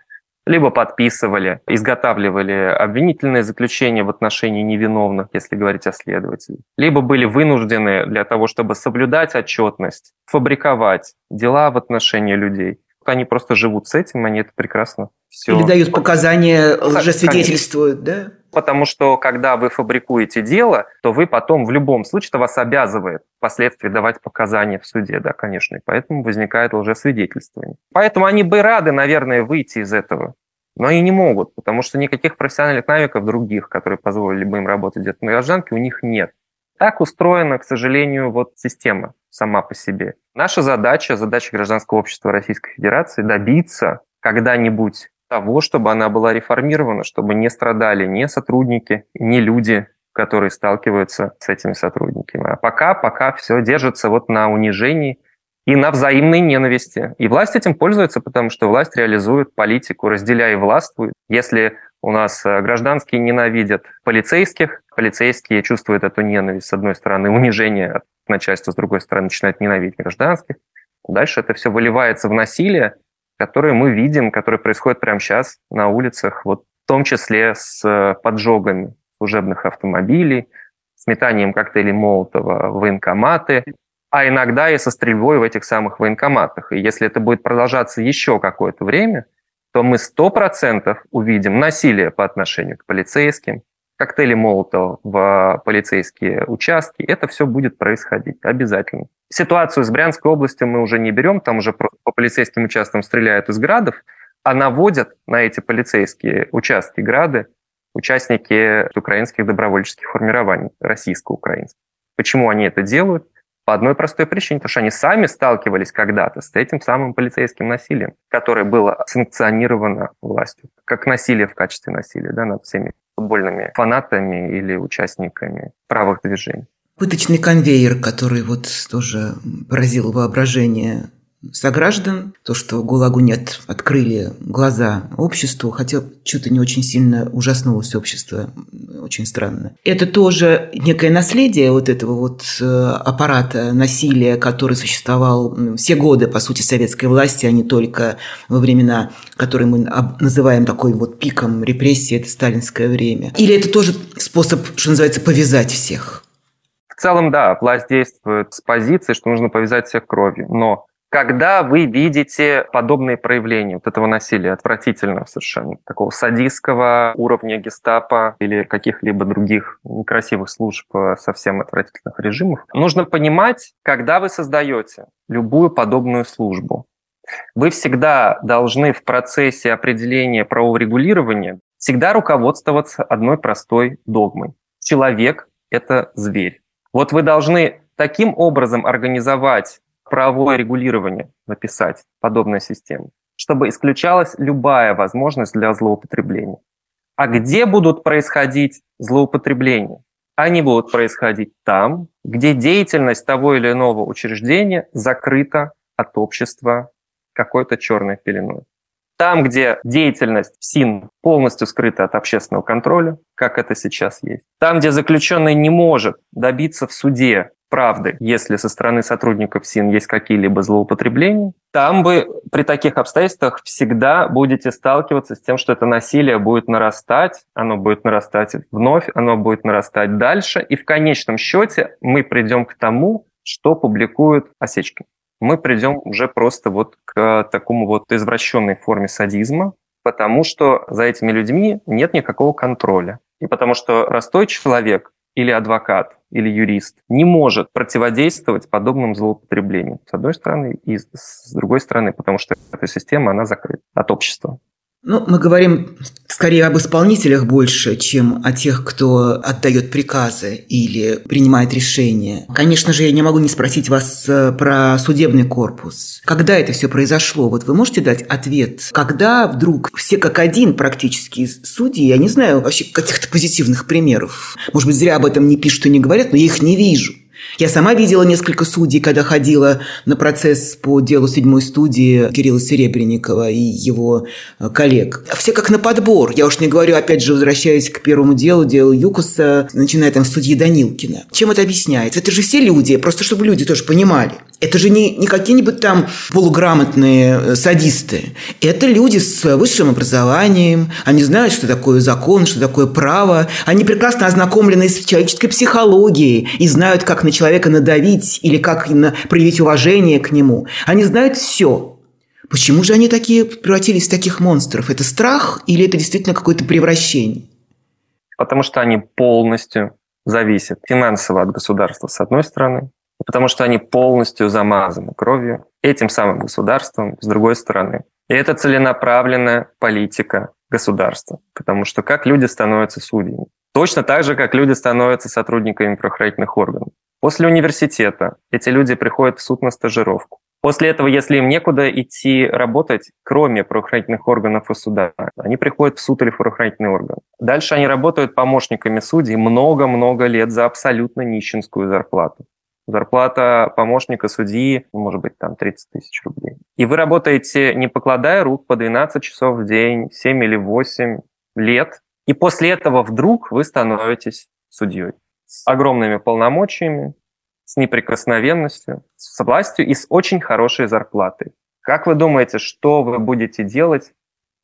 либо подписывали, изготавливали обвинительное заключение в отношении невиновных, если говорить о следователе, либо были вынуждены для того, чтобы соблюдать отчетность, фабриковать дела в отношении людей. Они просто живут с этим, они это прекрасно все. Или дают показания, лжесвидетельствуют, да? Потому что, когда вы фабрикуете дело, то вы потом в любом случае это вас обязывает впоследствии давать показания в суде, да, конечно, и поэтому возникает лжесвидетельствование. Поэтому они бы рады, наверное, выйти из этого, но они не могут, потому что никаких профессиональных навыков других, которые позволили бы им работать где-то на гражданке, у них нет. Так устроена, к сожалению, вот система сама по себе. Наша задача, задача гражданского общества Российской Федерации добиться когда-нибудь того, чтобы она была реформирована, чтобы не страдали ни сотрудники, ни люди, которые сталкиваются с этими сотрудниками. А пока, пока все держится вот на унижении и на взаимной ненависти. И власть этим пользуется, потому что власть реализует политику, разделяя и. Если у нас э, гражданские ненавидят полицейских, полицейские чувствуют эту ненависть, с одной стороны, унижение от начальства, с другой стороны, начинают ненавидеть гражданских. Дальше это все выливается в насилие, которые мы видим, которые происходят прямо сейчас на улицах, вот в том числе с э, поджогами служебных автомобилей, с метанием коктейлей Молотова в военкоматы, а иногда и со стрельбой в этих самых военкоматах. И если это будет продолжаться еще какое-то время, то мы сто процентов увидим насилие по отношению к полицейским, коктейли Молотова в полицейские участки. Это все будет происходить обязательно. Ситуацию с Брянской областью мы уже не берем, там уже по полицейским участкам стреляют из градов, а наводят на эти полицейские участки грады участники украинских добровольческих формирований, российско-украинских. Почему они это делают? По одной простой причине, потому что они сами сталкивались когда-то с этим самым полицейским насилием, которое было санкционировано властью, как насилие в качестве насилия да, над всеми футбольными фанатами или участниками правых движений. Пыточный конвейер, который вот тоже поразил воображение сограждан, то, что ГУЛАГу нет, открыли глаза обществу, хотя что-то не очень сильно ужаснулось общество, очень странно. Это тоже некое наследие вот этого вот э, аппарата насилия, который существовал все годы, по сути, советской власти, а не только во времена, которые мы называем такой вот пиком репрессий, это сталинское время. Или это тоже способ, что называется, повязать всех? В целом, да, власть действует с позиции, что нужно повязать всех кровью. Но когда вы видите подобные проявления вот этого насилия, отвратительного совершенно, такого садистского уровня гестапо или каких-либо других некрасивых служб э, совсем отвратительных режимов, нужно понимать, когда вы создаете любую подобную службу, вы всегда должны в процессе определения правового регулирования всегда руководствоваться одной простой догмой. Человек – это зверь. Вот вы должны таким образом организовать правовое регулирование написать подобной системе, чтобы исключалась любая возможность для злоупотребления. А где будут происходить злоупотребления? Они будут происходить там, где деятельность того или иного учреждения закрыта от общества какой-то черной пеленой. Там, где деятельность СИН полностью скрыта от общественного контроля, как это сейчас есть. Там, где заключенный не может добиться в суде правды, если со стороны сотрудников СИН есть какие-либо злоупотребления, там вы при таких обстоятельствах всегда будете сталкиваться с тем, что это насилие будет нарастать, оно будет нарастать вновь, оно будет нарастать дальше, и в конечном счете мы придем к тому, что публикуют осечки. Мы придем уже просто вот к такому вот извращенной форме садизма, потому что за этими людьми нет никакого контроля. И потому что простой человек или адвокат, или юрист не может противодействовать подобным злоупотреблениям, с одной стороны, и с другой стороны, потому что эта система, она закрыта от общества. Ну, мы говорим скорее об исполнителях больше, чем о тех, кто отдает приказы или принимает решения. Конечно же, я не могу не спросить вас э, про судебный корпус. Когда это все произошло? Вот вы можете дать ответ? Когда вдруг все как один практически судьи, я не знаю вообще каких-то позитивных примеров. Может быть, зря об этом не пишут и не говорят, но я их не вижу. Я сама видела несколько судей, когда ходила на процесс по делу седьмой студии Кирилла Серебренникова и его э, коллег. Все как на подбор. Я уж не говорю, опять же, возвращаясь к первому делу, делу Юкуса, начиная там с судьи Данилкина. Чем это объясняется? Это же все люди, просто чтобы люди тоже понимали. Это же не, не какие-нибудь там полуграмотные э, садисты. Это люди с высшим образованием. Они знают, что такое закон, что такое право. Они прекрасно ознакомлены с человеческой психологией и знают, как на человека надавить или как проявить уважение к нему. Они знают все. Почему же они такие превратились в таких монстров? Это страх или это действительно какое-то превращение? Потому что они полностью зависят финансово от государства, с одной стороны, потому что они полностью замазаны кровью этим самым государством, с другой стороны. И это целенаправленная политика государства, потому что как люди становятся судьями? Точно так же, как люди становятся сотрудниками правоохранительных органов. После университета эти люди приходят в суд на стажировку. После этого, если им некуда идти работать, кроме правоохранительных органов и суда, они приходят в суд или в правоохранительный орган. Дальше они работают помощниками судей много-много лет за абсолютно нищенскую зарплату. Зарплата помощника судьи, ну, может быть, там 30 тысяч рублей. И вы работаете, не покладая рук, по 12 часов в день, 7 или 8 лет. И после этого вдруг вы становитесь судьей с огромными полномочиями, с неприкосновенностью, с властью и с очень хорошей зарплатой. Как вы думаете, что вы будете делать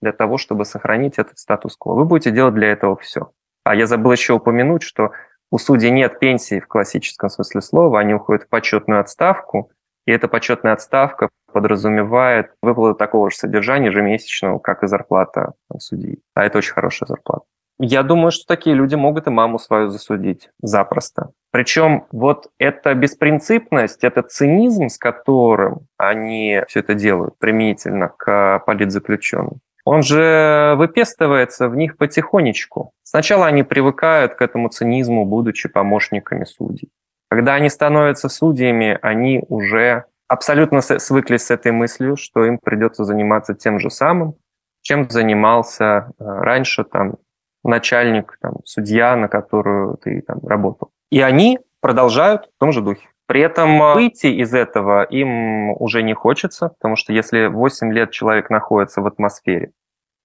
для того, чтобы сохранить этот статус-кво? Вы будете делать для этого все. А я забыл еще упомянуть, что у судей нет пенсии в классическом смысле слова, они уходят в почетную отставку, и эта почетная отставка подразумевает выплату такого же содержания ежемесячного, как и зарплата судьи. А это очень хорошая зарплата. Я думаю, что такие люди могут и маму свою засудить запросто. Причем вот эта беспринципность, это цинизм, с которым они все это делают применительно к политзаключенным, он же выпестывается в них потихонечку. Сначала они привыкают к этому цинизму, будучи помощниками судей. Когда они становятся судьями, они уже абсолютно свыклись с этой мыслью, что им придется заниматься тем же самым, чем занимался э, раньше там, начальник, там, судья, на которую ты там, работал. И они продолжают в том же духе. При этом э, выйти из этого им уже не хочется, потому что если 8 лет человек находится в атмосфере,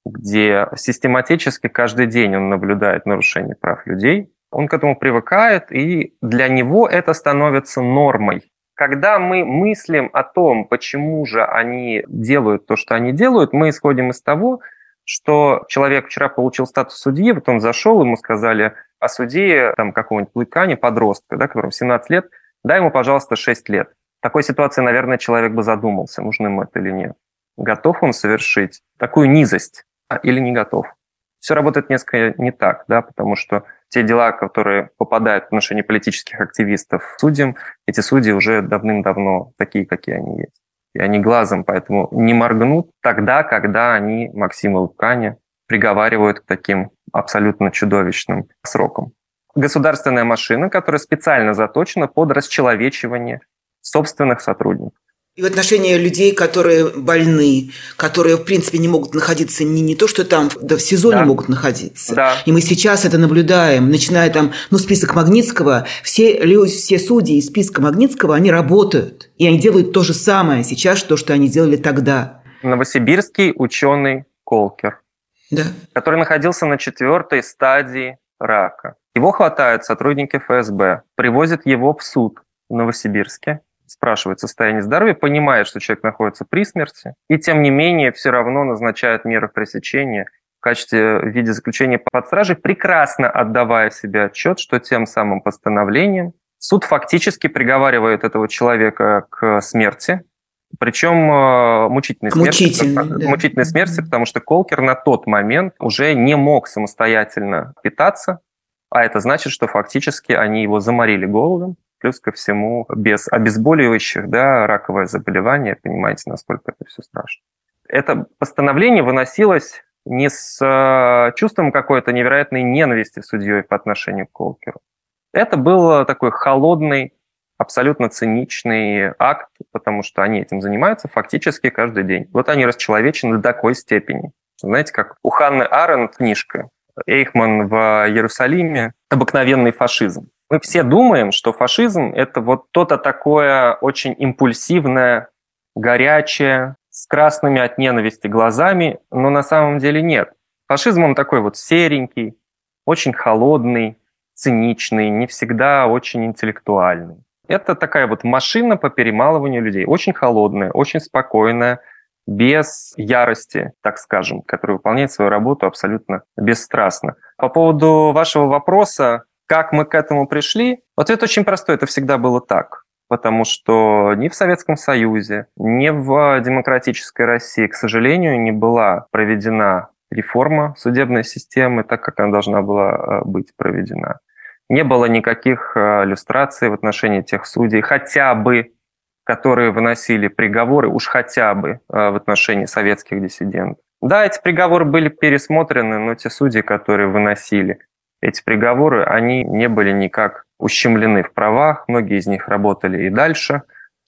где систематически каждый день он наблюдает нарушение прав людей, он к этому привыкает, и для него это становится нормой. Когда мы мыслим о том, почему же они делают то, что они делают, мы исходим из того, что человек вчера получил статус судьи, вот он зашел, ему сказали о судье там, какого-нибудь лыкани, подростка, да, которому 17 лет, дай ему, пожалуйста, 6 лет. В такой ситуации, наверное, человек бы задумался, нужно ему это или нет. Готов он совершить такую низость или не готов? Все работает несколько не так, да, потому что те дела, которые попадают в отношении политических активистов судьям, эти судьи уже давным-давно такие, какие они есть. И они глазом поэтому не моргнут тогда, когда они Максима Лукани приговаривают к таким абсолютно чудовищным срокам. Государственная машина, которая специально заточена под расчеловечивание собственных сотрудников. И в отношении людей, которые больны, которые, в принципе, не могут находиться не, не то, что там, да в СИЗО да. не могут находиться. Да. И мы сейчас это наблюдаем, начиная там, ну, список Магнитского, все, люди, все судьи из списка Магнитского, они работают. И они делают то же самое сейчас, то, что они делали тогда. Новосибирский ученый Колкер, да. который находился на четвертой стадии рака. Его хватают сотрудники ФСБ, привозят его в суд в Новосибирске, спрашивает состояние здоровья, понимает, что человек находится при смерти, и тем не менее все равно назначает меры пресечения в качестве в виде заключения под стражей, прекрасно отдавая себе отчет, что тем самым постановлением суд фактически приговаривает этого человека к смерти, причем э, мучительной смерти, мучительной, да. мучительной смерти, потому что Колкер на тот момент уже не мог самостоятельно питаться, а это значит, что фактически они его заморили голодом, Плюс ко всему, без обезболивающих, да, раковое заболевание, понимаете, насколько это все страшно. Это постановление выносилось не с э, чувством какой-то невероятной ненависти судьей по отношению к Колкеру. Это был такой холодный, абсолютно циничный акт, потому что они этим занимаются фактически каждый день. Вот они расчеловечены до такой степени. Знаете, как у Ханны Аренд книжка «Эйхман в Иерусалиме. Обыкновенный фашизм». Мы все думаем, что фашизм – это вот то-то такое очень импульсивное, горячее, с красными от ненависти глазами, но на самом деле нет. Фашизм, он такой вот серенький, очень холодный, циничный, не всегда очень интеллектуальный. Это такая вот машина по перемалыванию людей, очень холодная, очень спокойная, без ярости, так скажем, которая выполняет свою работу абсолютно бесстрастно. По поводу вашего вопроса, как мы к этому пришли? Ответ очень простой. Это всегда было так. Потому что ни в Советском Союзе, ни в демократической России, к сожалению, не была проведена реформа судебной системы так, как она должна была э, быть проведена. Не было никаких э, иллюстраций в отношении тех судей, хотя бы, которые выносили приговоры, уж хотя бы э, в отношении советских диссидентов. Да, эти приговоры были пересмотрены, но те судьи, которые выносили эти приговоры, они не были никак ущемлены в правах, многие из них работали и дальше.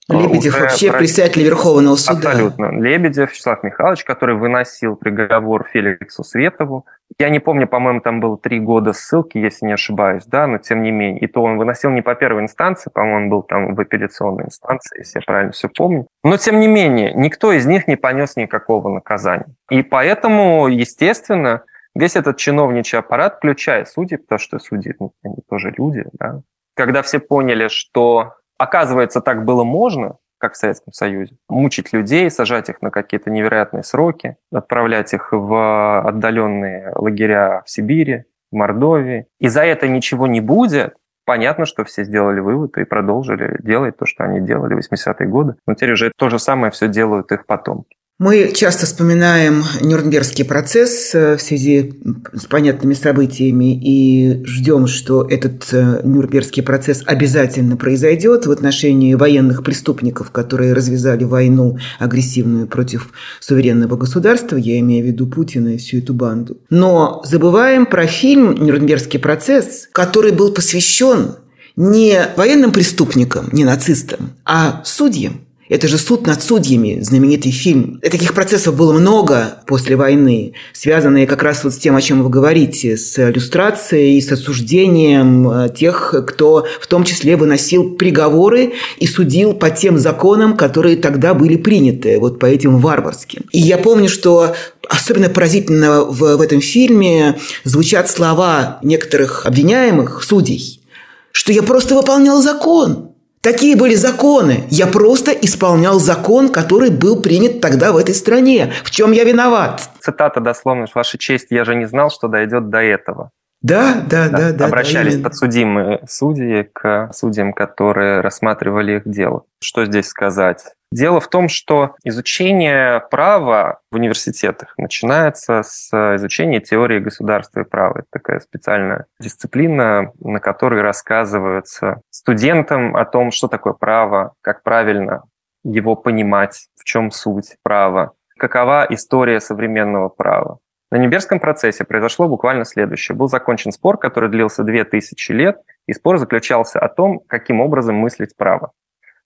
Лебедев Уже вообще про... председатель Верховного суда. Абсолютно. Лебедев, Вячеслав Михайлович, который выносил приговор Феликсу Светову. Я не помню, по-моему, там было три года ссылки, если не ошибаюсь, да, но тем не менее. И то он выносил не по первой инстанции, по-моему, он был там в апелляционной инстанции, если я правильно все помню. Но тем не менее, никто из них не понес никакого наказания. И поэтому, естественно, весь этот чиновничий аппарат, включая судей, потому что судьи ну, они тоже люди, да, когда все поняли, что оказывается так было можно, как в Советском Союзе, мучить людей, сажать их на какие-то невероятные сроки, отправлять их в отдаленные лагеря в Сибири, в Мордовии, и за это ничего не будет, понятно, что все сделали вывод и продолжили делать то, что они делали в 80-е годы. Но теперь уже то же самое все делают их потомки. Мы часто вспоминаем Нюрнбергский процесс э, в связи с понятными событиями и ждем, что этот э, Нюрнбергский процесс обязательно произойдет в отношении военных преступников, которые развязали войну агрессивную против суверенного государства, я имею в виду Путина и всю эту банду. Но забываем про фильм «Нюрнбергский процесс», который был посвящен не военным преступникам, не нацистам, а судьям – Это же суд над судьями, знаменитый фильм. И таких процессов было много после войны, связанные как раз вот с тем, о чем вы говорите, с иллюстрацией, с осуждением э, тех, кто в том числе выносил приговоры и судил по тем законам, которые тогда были приняты, вот по этим варварским. И я помню, что особенно поразительно в, в этом фильме звучат слова некоторых обвиняемых, судей, что я просто выполнял закон. Такие были законы. Я просто исполнял закон, который был принят тогда в этой стране. В чем я виноват? Цитата дословно, «Ваша честь, я же не знал, что дойдет до этого». Да, да, да, да. Обращались да, подсудимые судьи к судьям, которые рассматривали их дело. Что здесь сказать? Дело в том, что изучение права в университетах начинается с изучения теории государства и права. Это такая специальная дисциплина, на которой рассказываются студентам о том, что такое право, как правильно его понимать, в чем суть права, какова история современного права. На Нюрнбергском процессе произошло буквально следующее. Был закончен спор, который длился 2000 лет, и спор заключался о том, каким образом мыслить право.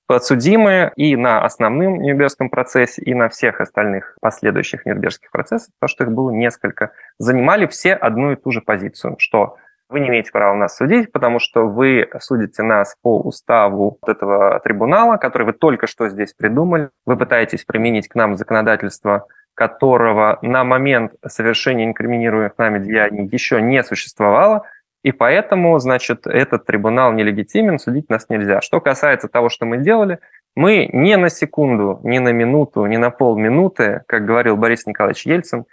Подсудимые и на основном Нюрнбергском процессе, и на всех остальных последующих Нюрнбергских процессах, потому что их было несколько, занимали все одну и ту же позицию, что вы не имеете права нас судить, потому что вы судите нас по уставу вот этого трибунала, который вы только что здесь придумали. Вы пытаетесь применить к нам законодательство которого на момент совершения инкриминируемых нами деяний еще не существовало, и поэтому, значит, этот трибунал нелегитимен, судить нас нельзя. Что касается того, что мы делали, мы ни на секунду, ни на минуту, ни на полминуты, как говорил Борис Николаевич Ельцин,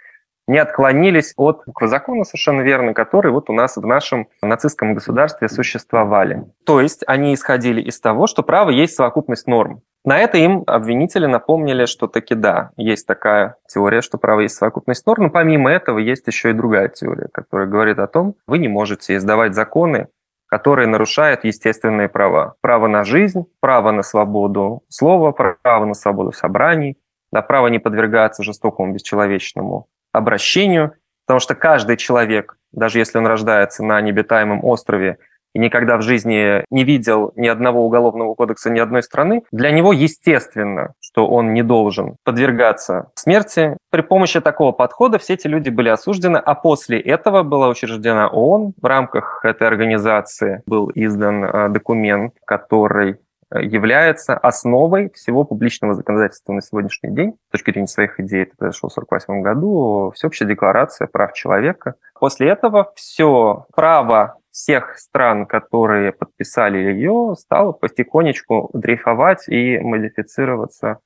не отклонились от закона, совершенно верно, которые вот у нас в нашем нацистском государстве существовали. То есть они исходили из того, что право есть совокупность норм. На это им обвинители напомнили, что таки да, есть такая теория, что право есть совокупность норм, но помимо этого есть еще и другая теория, которая говорит о том, вы не можете издавать законы, которые нарушают естественные права. Право на жизнь, право на свободу слова, право на свободу собраний, на право не подвергаться жестокому бесчеловечному обращению, потому что каждый человек, даже если он рождается на необитаемом острове и никогда в жизни не видел ни одного уголовного кодекса ни одной страны, для него естественно, что он не должен подвергаться смерти. При помощи такого подхода все эти люди были осуждены, а после этого была учреждена ООН. В рамках этой организации был издан э, документ, который является основой всего публичного законодательства на сегодняшний день. С точки зрения своих идей, это произошло в 1948 году, всеобщая декларация прав человека. После этого все право всех стран, которые подписали ее, стало потихонечку дрейфовать и модифицироваться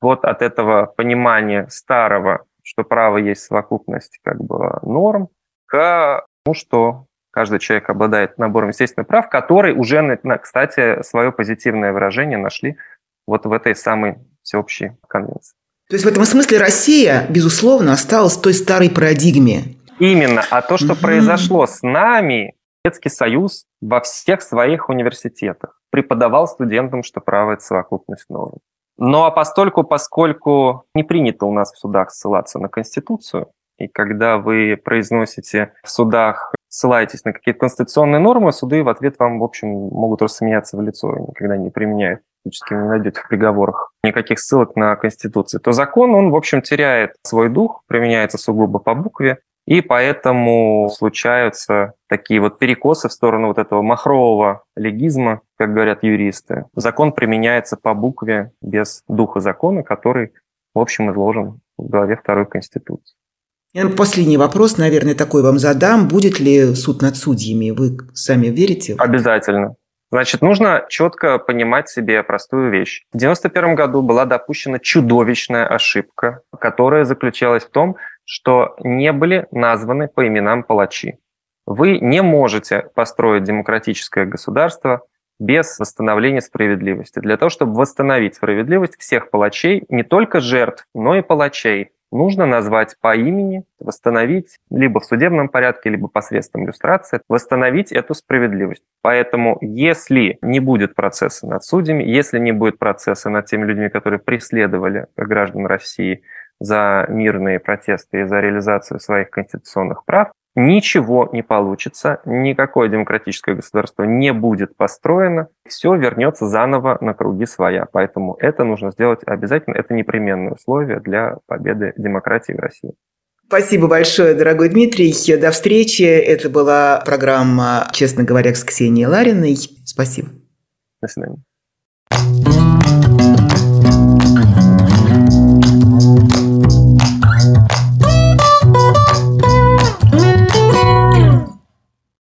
вот от этого понимания старого, что право есть совокупность как бы норм, к тому, что каждый человек обладает набором естественных прав, которые уже, кстати, свое позитивное выражение нашли вот в этой самой всеобщей конвенции. То есть в этом смысле Россия, безусловно, осталась в той старой парадигме. Именно. А то, что угу. произошло с нами, Советский Союз во всех своих университетах преподавал студентам, что право – это совокупность норм. Но а постольку, поскольку не принято у нас в судах ссылаться на Конституцию, и когда вы произносите в судах ссылаетесь на какие-то конституционные нормы, суды в ответ вам, в общем, могут рассмеяться в лицо и никогда не применяют. Фактически не найдете в приговорах никаких ссылок на Конституцию. То закон, он, в общем, теряет свой дух, применяется сугубо по букве, и поэтому случаются такие вот перекосы в сторону вот этого махрового легизма, как говорят юристы. Закон применяется по букве без духа закона, который, в общем, изложен в главе второй Конституции. Последний вопрос, наверное, такой вам задам. Будет ли суд над судьями? Вы сами верите? Обязательно. Значит, нужно четко понимать себе простую вещь. В 1991 году была допущена чудовищная ошибка, которая заключалась в том, что не были названы по именам палачи. Вы не можете построить демократическое государство без восстановления справедливости. Для того, чтобы восстановить справедливость всех палачей, не только жертв, но и палачей, нужно назвать по имени, восстановить либо в судебном порядке, либо посредством иллюстрации, восстановить эту справедливость. Поэтому если не будет процесса над судьями, если не будет процесса над теми людьми, которые преследовали граждан России за мирные протесты и за реализацию своих конституционных прав, ничего не получится, никакое демократическое государство не будет построено, все вернется заново на круги своя. Поэтому это нужно сделать обязательно, это непременное условие для победы демократии в России. Спасибо большое, дорогой Дмитрий. До встречи. Это была программа «Честно говоря» с Ксенией Лариной. Спасибо. До свидания.